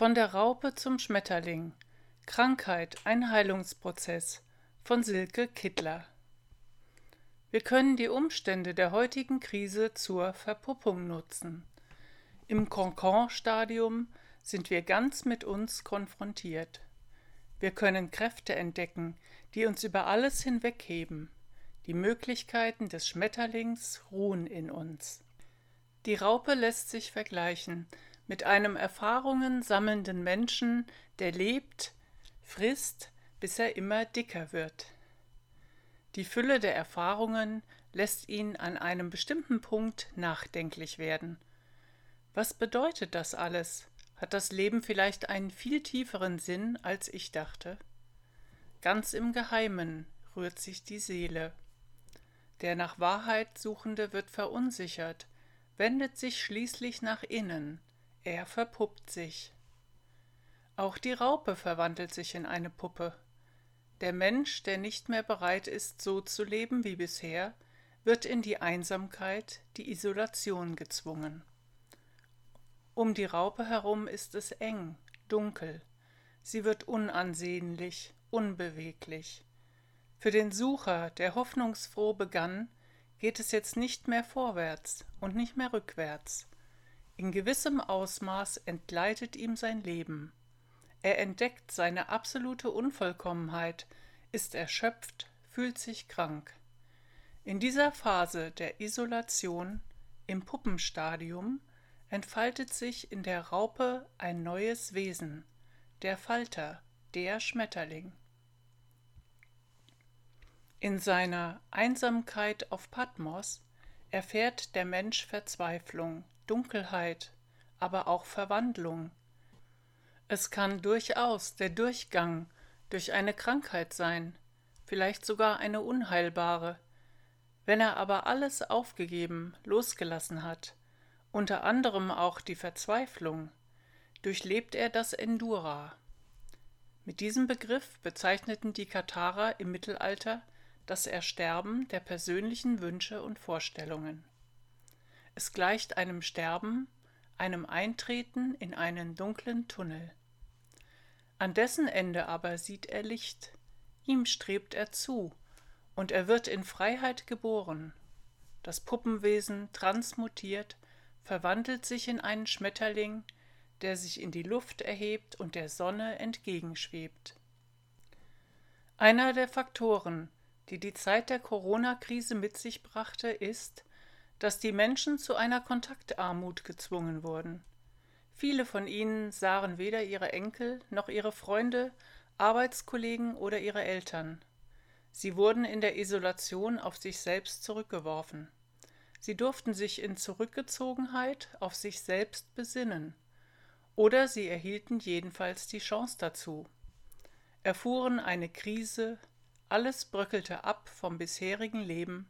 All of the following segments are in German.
Von der Raupe zum Schmetterling. Krankheit, ein Heilungsprozess von Silke Kittler. Wir können die Umstände der heutigen Krise zur Verpuppung nutzen. Im Concon-Stadium sind wir ganz mit uns konfrontiert. Wir können Kräfte entdecken, die uns über alles hinwegheben. Die Möglichkeiten des Schmetterlings ruhen in uns. Die Raupe lässt sich vergleichen mit einem Erfahrungen sammelnden Menschen, der lebt, frisst, bis er immer dicker wird. Die Fülle der Erfahrungen lässt ihn an einem bestimmten Punkt nachdenklich werden. Was bedeutet das alles? Hat das Leben vielleicht einen viel tieferen Sinn, als ich dachte? Ganz im Geheimen rührt sich die Seele. Der nach Wahrheit Suchende wird verunsichert, wendet sich schließlich nach innen, er verpuppt sich. Auch die Raupe verwandelt sich in eine Puppe. Der Mensch, der nicht mehr bereit ist, so zu leben wie bisher, wird in die Einsamkeit, die Isolation gezwungen. Um die Raupe herum ist es eng, dunkel. Sie wird unansehnlich, unbeweglich. Für den Sucher, der hoffnungsfroh begann, geht es jetzt nicht mehr vorwärts und nicht mehr rückwärts. In gewissem Ausmaß entgleitet ihm sein Leben. Er entdeckt seine absolute Unvollkommenheit, ist erschöpft, fühlt sich krank. In dieser Phase der Isolation, im Puppenstadium, entfaltet sich in der Raupe ein neues Wesen, der Falter, der Schmetterling. In seiner Einsamkeit auf Patmos erfährt der Mensch Verzweiflung, Dunkelheit, aber auch Verwandlung. Es kann durchaus der Durchgang durch eine Krankheit sein, vielleicht sogar eine unheilbare. Wenn er aber alles aufgegeben, losgelassen hat, unter anderem auch die Verzweiflung, durchlebt er das Endura. Mit diesem Begriff bezeichneten die Katharer im Mittelalter das Ersterben der persönlichen Wünsche und Vorstellungen. Es gleicht einem Sterben, einem Eintreten in einen dunklen Tunnel. An dessen Ende aber sieht er Licht, ihm strebt er zu, und er wird in Freiheit geboren. Das Puppenwesen transmutiert, verwandelt sich in einen Schmetterling, der sich in die Luft erhebt und der Sonne entgegenschwebt. Einer der Faktoren, die die Zeit der Corona-Krise mit sich brachte, ist, dass die Menschen zu einer Kontaktarmut gezwungen wurden. Viele von ihnen sahen weder ihre Enkel noch ihre Freunde, Arbeitskollegen oder ihre Eltern. Sie wurden in der Isolation auf sich selbst zurückgeworfen. Sie durften sich in Zurückgezogenheit auf sich selbst besinnen. Oder sie erhielten jedenfalls die Chance dazu. Erfuhren eine Krise, alles bröckelte ab vom bisherigen Leben,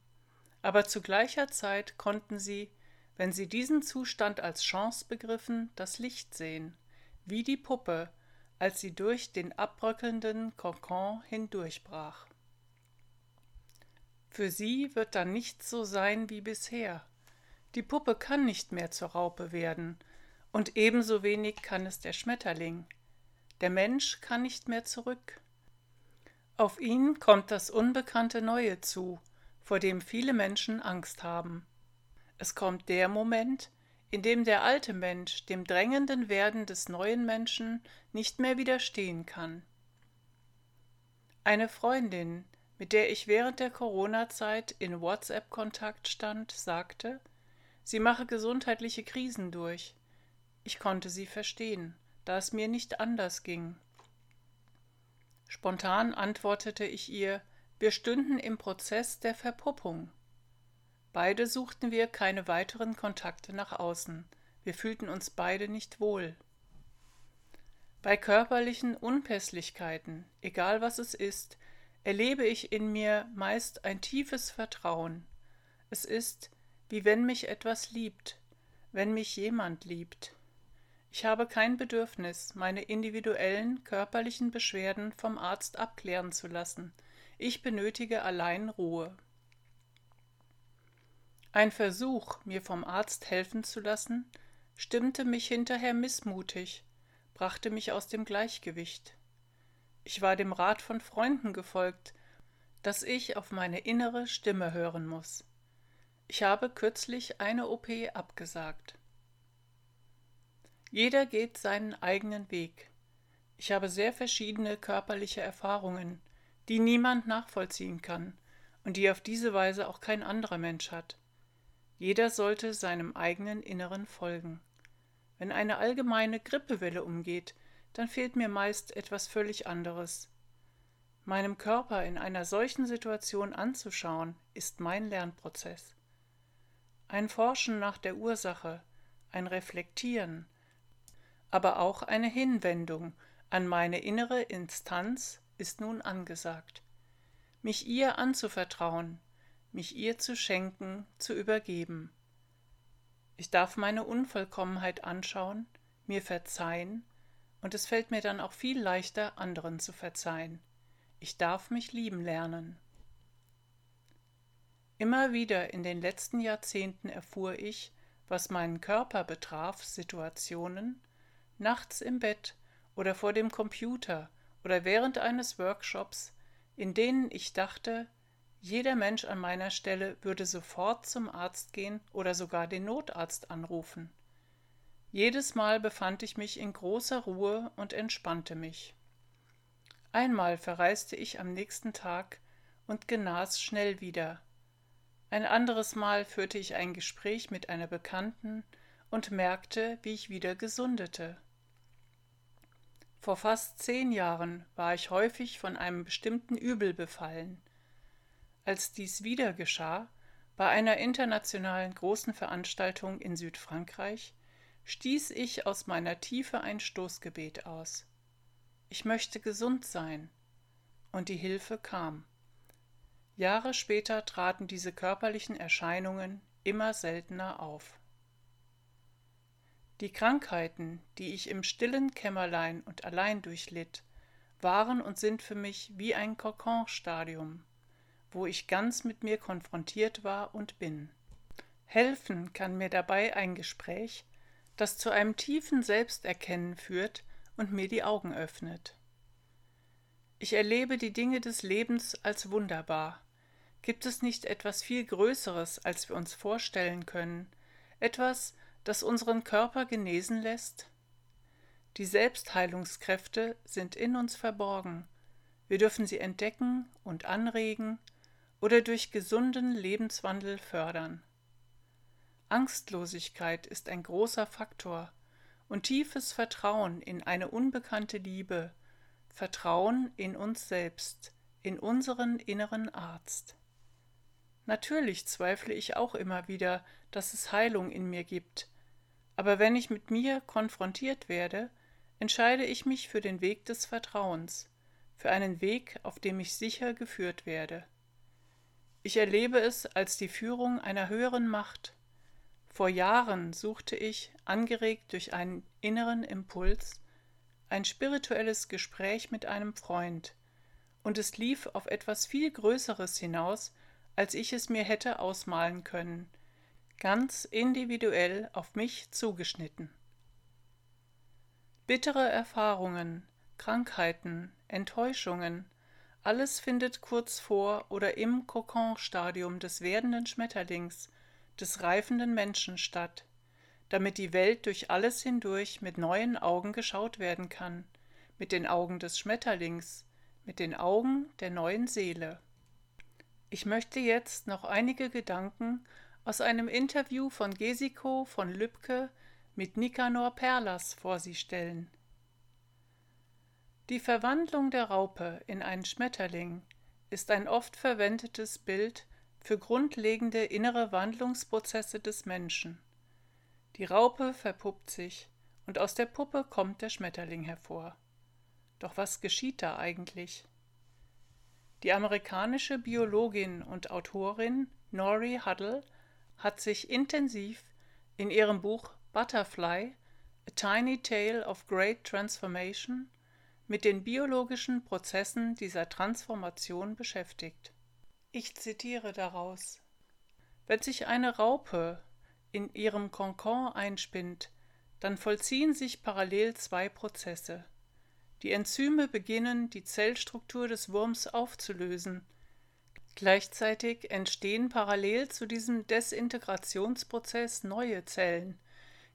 aber zu gleicher Zeit konnten sie, wenn sie diesen Zustand als Chance begriffen, das Licht sehen, wie die Puppe, als sie durch den abbröckelnden Kokon hindurchbrach. Für sie wird dann nichts so sein wie bisher. Die Puppe kann nicht mehr zur Raupe werden, und ebenso wenig kann es der Schmetterling. Der Mensch kann nicht mehr zurück. Auf ihn kommt das unbekannte Neue zu, vor dem viele Menschen Angst haben. Es kommt der Moment, in dem der alte Mensch dem drängenden Werden des neuen Menschen nicht mehr widerstehen kann. Eine Freundin, mit der ich während der Corona-Zeit in WhatsApp-Kontakt stand, sagte, sie mache gesundheitliche Krisen durch. Ich konnte sie verstehen, da es mir nicht anders ging. Spontan antwortete ich ihr, wir stünden im Prozess der Verpuppung. Beide suchten wir keine weiteren Kontakte nach außen. Wir fühlten uns beide nicht wohl. Bei körperlichen Unpässlichkeiten, egal was es ist, erlebe ich in mir meist ein tiefes Vertrauen. Es ist, wie wenn mich etwas liebt, wenn mich jemand liebt. Ich habe kein Bedürfnis, meine individuellen körperlichen Beschwerden vom Arzt abklären zu lassen, ich benötige allein Ruhe. Ein Versuch, mir vom Arzt helfen zu lassen, stimmte mich hinterher missmutig, brachte mich aus dem Gleichgewicht. Ich war dem Rat von Freunden gefolgt, dass ich auf meine innere Stimme hören muss. Ich habe kürzlich eine OP abgesagt. Jeder geht seinen eigenen Weg. Ich habe sehr verschiedene körperliche Erfahrungen, die niemand nachvollziehen kann und die auf diese Weise auch kein anderer Mensch hat. Jeder sollte seinem eigenen Inneren folgen. Wenn eine allgemeine Grippewelle umgeht, dann fehlt mir meist etwas völlig anderes. Meinem Körper in einer solchen Situation anzuschauen, ist mein Lernprozess. Ein Forschen nach der Ursache, ein Reflektieren, aber auch eine Hinwendung an meine innere Instanz ist nun angesagt. Mich ihr anzuvertrauen, mich ihr zu schenken, zu übergeben. Ich darf meine Unvollkommenheit anschauen, mir verzeihen, und es fällt mir dann auch viel leichter, anderen zu verzeihen. Ich darf mich lieben lernen. Immer wieder in den letzten Jahrzehnten erfuhr ich, was meinen Körper betraf, Situationen, nachts im Bett oder vor dem Computer oder während eines Workshops, in denen ich dachte, jeder Mensch an meiner Stelle würde sofort zum Arzt gehen oder sogar den Notarzt anrufen. Jedes Mal befand ich mich in großer Ruhe und entspannte mich. Einmal verreiste ich am nächsten Tag und genas schnell wieder. Ein anderes Mal führte ich ein Gespräch mit einer Bekannten und merkte, wie ich wieder gesundete. Vor fast zehn Jahren war ich häufig von einem bestimmten Übel befallen. Als dies wieder geschah, bei einer internationalen großen Veranstaltung in Südfrankreich, stieß ich aus meiner Tiefe ein Stoßgebet aus. Ich möchte gesund sein. Und die Hilfe kam. Jahre später traten diese körperlichen Erscheinungen immer seltener auf. Die Krankheiten, die ich im stillen Kämmerlein und allein durchlitt, waren und sind für mich wie ein Kokonstadium, wo ich ganz mit mir konfrontiert war und bin. Helfen kann mir dabei ein Gespräch, das zu einem tiefen Selbsterkennen führt und mir die Augen öffnet. Ich erlebe die Dinge des Lebens als wunderbar. Gibt es nicht etwas viel Größeres, als wir uns vorstellen können, etwas, das unseren Körper genesen lässt? Die Selbstheilungskräfte sind in uns verborgen. Wir dürfen sie entdecken und anregen oder durch gesunden Lebenswandel fördern. Angstlosigkeit ist ein großer Faktor und tiefes Vertrauen in eine unbekannte Liebe, Vertrauen in uns selbst, in unseren inneren Arzt. Natürlich zweifle ich auch immer wieder, dass es Heilung in mir gibt, aber wenn ich mit mir konfrontiert werde, entscheide ich mich für den Weg des Vertrauens, für einen Weg, auf dem ich sicher geführt werde. Ich erlebe es als die Führung einer höheren Macht, vor Jahren suchte ich, angeregt durch einen inneren Impuls, ein spirituelles Gespräch mit einem Freund, und es lief auf etwas viel Größeres hinaus, als ich es mir hätte ausmalen können, ganz individuell auf mich zugeschnitten. Bittere Erfahrungen, Krankheiten, Enttäuschungen, alles findet kurz vor oder im Kokonstadium des werdenden Schmetterlings, des reifenden Menschen statt, damit die Welt durch alles hindurch mit neuen Augen geschaut werden kann, mit den Augen des Schmetterlings, mit den Augen der neuen Seele. Ich möchte jetzt noch einige Gedanken aus einem Interview von Gesiko von Lübcke mit Nikanor Perlas vor Sie stellen. Die Verwandlung der Raupe in einen Schmetterling ist ein oft verwendetes Bild für grundlegende innere Wandlungsprozesse des Menschen. Die Raupe verpuppt sich, und aus der Puppe kommt der Schmetterling hervor. Doch was geschieht da eigentlich? Die amerikanische Biologin und Autorin Nori Huddle hat sich intensiv in ihrem Buch Butterfly A Tiny Tale of Great Transformation mit den biologischen Prozessen dieser Transformation beschäftigt. Ich zitiere daraus Wenn sich eine Raupe in ihrem Konkon einspinnt, dann vollziehen sich parallel zwei Prozesse. Die Enzyme beginnen, die Zellstruktur des Wurms aufzulösen. Gleichzeitig entstehen parallel zu diesem Desintegrationsprozess neue Zellen,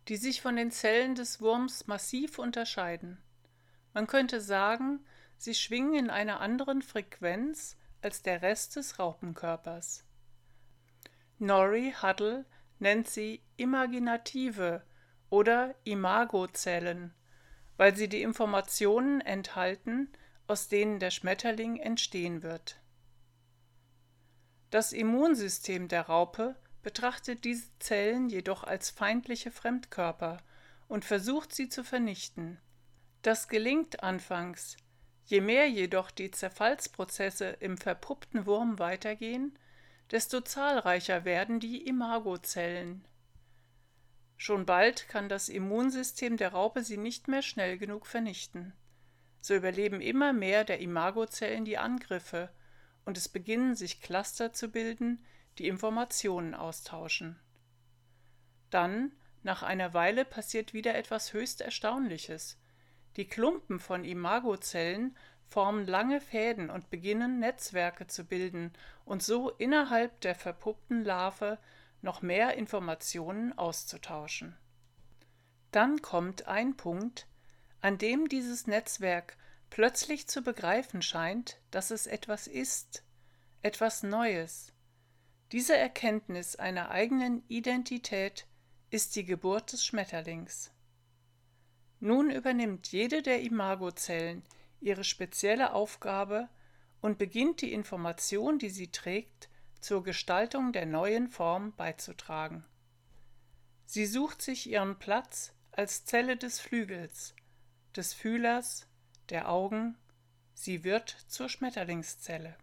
die sich von den Zellen des Wurms massiv unterscheiden. Man könnte sagen, sie schwingen in einer anderen Frequenz als der Rest des Raupenkörpers. Norrie Huddle nennt sie imaginative oder Imagozellen, weil sie die Informationen enthalten, aus denen der Schmetterling entstehen wird. Das Immunsystem der Raupe betrachtet diese Zellen jedoch als feindliche Fremdkörper und versucht sie zu vernichten. Das gelingt anfangs, je mehr jedoch die Zerfallsprozesse im verpuppten Wurm weitergehen, desto zahlreicher werden die Imagozellen. Schon bald kann das Immunsystem der Raupe sie nicht mehr schnell genug vernichten. So überleben immer mehr der Imagozellen die Angriffe und es beginnen sich Cluster zu bilden, die Informationen austauschen. Dann, nach einer Weile, passiert wieder etwas höchst Erstaunliches. Die Klumpen von Imagozellen formen lange Fäden und beginnen Netzwerke zu bilden und so innerhalb der verpuppten Larve noch mehr Informationen auszutauschen. Dann kommt ein Punkt, an dem dieses Netzwerk plötzlich zu begreifen scheint, dass es etwas ist, etwas Neues. Diese Erkenntnis einer eigenen Identität ist die Geburt des Schmetterlings. Nun übernimmt jede der Imagozellen ihre spezielle Aufgabe und beginnt die Information, die sie trägt, zur Gestaltung der neuen Form beizutragen. Sie sucht sich ihren Platz als Zelle des Flügels, des Fühlers, der Augen, sie wird zur Schmetterlingszelle.